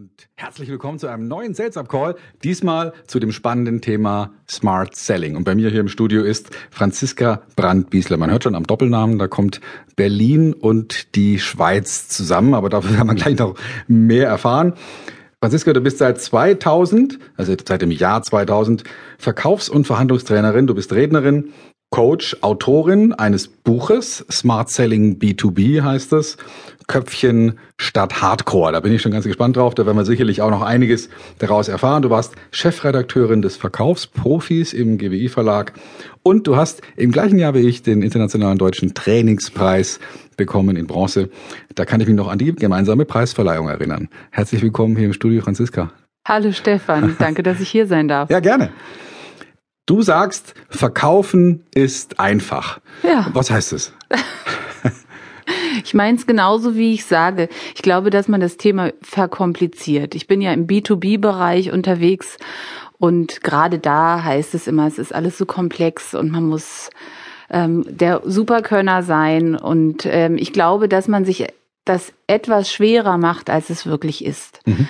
Und herzlich willkommen zu einem neuen Sales Up Call. Diesmal zu dem spannenden Thema Smart Selling. Und bei mir hier im Studio ist Franziska Brandt-Biesler. Man hört schon am Doppelnamen, da kommt Berlin und die Schweiz zusammen. Aber dafür werden wir gleich noch mehr erfahren. Franziska, du bist seit 2000, also seit dem Jahr 2000, Verkaufs- und Verhandlungstrainerin. Du bist Rednerin, Coach, Autorin eines Buches, Smart Selling B2B heißt es. Köpfchen statt Hardcore. Da bin ich schon ganz gespannt drauf. Da werden wir sicherlich auch noch einiges daraus erfahren. Du warst Chefredakteurin des Verkaufsprofis im GWI Verlag und du hast im gleichen Jahr wie ich den Internationalen Deutschen Trainingspreis bekommen in Bronze. Da kann ich mich noch an die gemeinsame Preisverleihung erinnern. Herzlich willkommen hier im Studio, Franziska. Hallo Stefan, danke, dass ich hier sein darf. Ja, gerne. Du sagst, verkaufen ist einfach. Ja. Was heißt es? Ich meine es genauso, wie ich sage. Ich glaube, dass man das Thema verkompliziert. Ich bin ja im B2B-Bereich unterwegs und gerade da heißt es immer, es ist alles so komplex und man muss ähm, der Superkönner sein. Und ähm, ich glaube, dass man sich das etwas schwerer macht, als es wirklich ist. Mhm.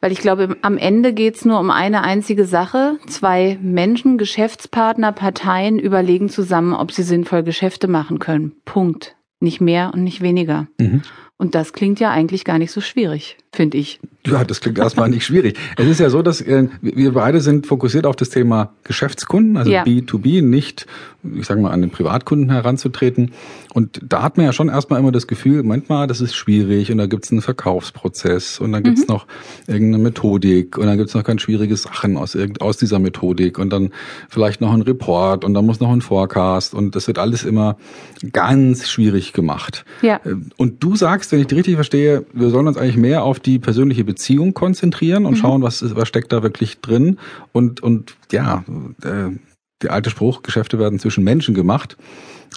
Weil ich glaube, am Ende geht's nur um eine einzige Sache. Zwei Menschen, Geschäftspartner, Parteien überlegen zusammen, ob sie sinnvoll Geschäfte machen können. Punkt. Nicht mehr und nicht weniger. Mhm. Und das klingt ja eigentlich gar nicht so schwierig, finde ich. Ja, das klingt erstmal nicht schwierig. Es ist ja so, dass äh, wir beide sind fokussiert auf das Thema Geschäftskunden, also ja. B2B, nicht, ich sage mal, an den Privatkunden heranzutreten. Und da hat man ja schon erstmal immer das Gefühl, manchmal, das ist schwierig und da gibt's einen Verkaufsprozess und dann gibt's mhm. noch irgendeine Methodik und dann gibt's noch ganz schwierige Sachen aus, aus dieser Methodik und dann vielleicht noch ein Report und dann muss noch ein Forecast und das wird alles immer ganz schwierig gemacht. Ja. Äh, und du sagst, wenn ich dich richtig verstehe, wir sollen uns eigentlich mehr auf die persönliche Beziehung konzentrieren und mhm. schauen, was, was steckt da wirklich drin und, und ja, äh, der alte Spruch, Geschäfte werden zwischen Menschen gemacht.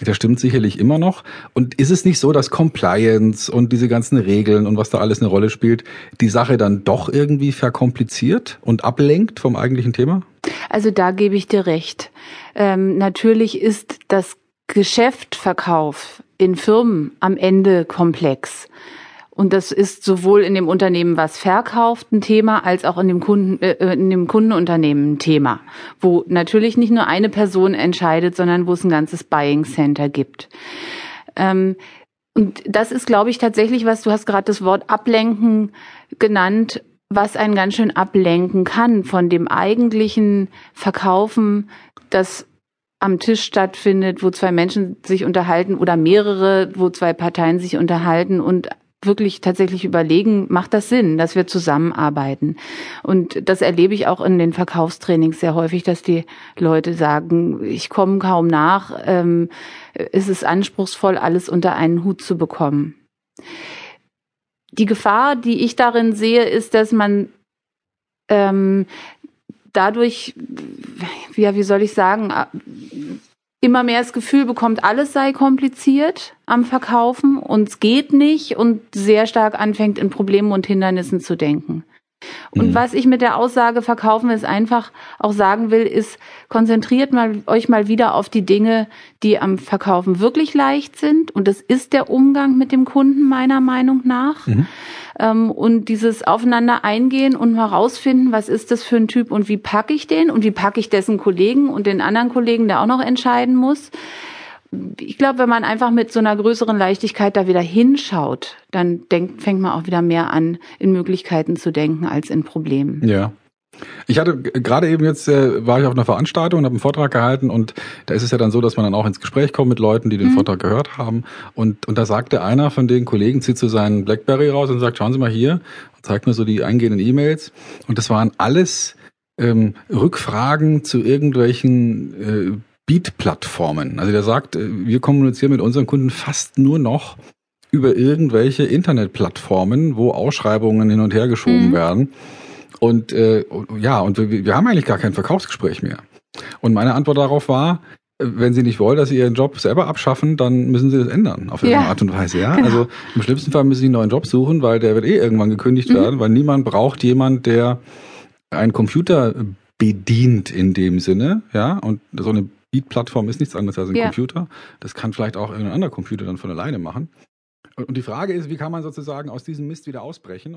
Der stimmt sicherlich immer noch. Und ist es nicht so, dass Compliance und diese ganzen Regeln und was da alles eine Rolle spielt, die Sache dann doch irgendwie verkompliziert und ablenkt vom eigentlichen Thema? Also da gebe ich dir recht. Ähm, natürlich ist das Geschäftverkauf in Firmen am Ende komplex. Und das ist sowohl in dem Unternehmen, was verkauft, ein Thema, als auch in dem Kunden, äh, in dem Kundenunternehmen ein Thema, wo natürlich nicht nur eine Person entscheidet, sondern wo es ein ganzes Buying Center gibt. Ähm, und das ist, glaube ich, tatsächlich was, du hast gerade das Wort ablenken genannt, was einen ganz schön ablenken kann von dem eigentlichen Verkaufen, das am Tisch stattfindet, wo zwei Menschen sich unterhalten oder mehrere, wo zwei Parteien sich unterhalten und wirklich tatsächlich überlegen, macht das Sinn, dass wir zusammenarbeiten? Und das erlebe ich auch in den Verkaufstrainings sehr häufig, dass die Leute sagen, ich komme kaum nach, ähm, ist es anspruchsvoll, alles unter einen Hut zu bekommen. Die Gefahr, die ich darin sehe, ist, dass man ähm, dadurch, ja, wie soll ich sagen, immer mehr das Gefühl bekommt, alles sei kompliziert am Verkaufen und es geht nicht und sehr stark anfängt, in Problemen und Hindernissen zu denken. Und mhm. was ich mit der Aussage verkaufen ist einfach auch sagen will, ist, konzentriert mal, euch mal wieder auf die Dinge, die am Verkaufen wirklich leicht sind. Und das ist der Umgang mit dem Kunden meiner Meinung nach. Mhm. Ähm, und dieses Aufeinander eingehen und herausfinden, was ist das für ein Typ und wie packe ich den und wie packe ich dessen Kollegen und den anderen Kollegen, der auch noch entscheiden muss ich glaube, wenn man einfach mit so einer größeren Leichtigkeit da wieder hinschaut, dann denkt, fängt man auch wieder mehr an, in Möglichkeiten zu denken als in Problemen. Ja. Ich hatte gerade eben jetzt äh, war ich auf einer Veranstaltung und habe einen Vortrag gehalten und da ist es ja dann so, dass man dann auch ins Gespräch kommt mit Leuten, die den mhm. Vortrag gehört haben und und da sagte einer von den Kollegen zieht so seinen BlackBerry raus und sagt, schauen Sie mal hier und zeigt mir so die eingehenden E-Mails und das waren alles ähm, Rückfragen zu irgendwelchen äh, Beat-Plattformen. Also der sagt, äh, wir kommunizieren mit unseren Kunden fast nur noch über irgendwelche Internetplattformen, wo Ausschreibungen hin und her geschoben mhm. werden. Und äh, ja, und wir, wir haben eigentlich gar kein Verkaufsgespräch mehr. Und meine Antwort darauf war, äh, wenn Sie nicht wollen, dass Sie Ihren Job selber abschaffen, dann müssen Sie das ändern auf irgendeine ja, Art und Weise. Ja, genau. also im schlimmsten Fall müssen Sie einen neuen Job suchen, weil der wird eh irgendwann gekündigt mhm. werden, weil niemand braucht jemand, der einen Computer bedient in dem Sinne. Ja, und so eine Beat-Plattform ist nichts anderes als ein ja. Computer. Das kann vielleicht auch irgendein anderer Computer dann von alleine machen. Und die Frage ist, wie kann man sozusagen aus diesem Mist wieder ausbrechen?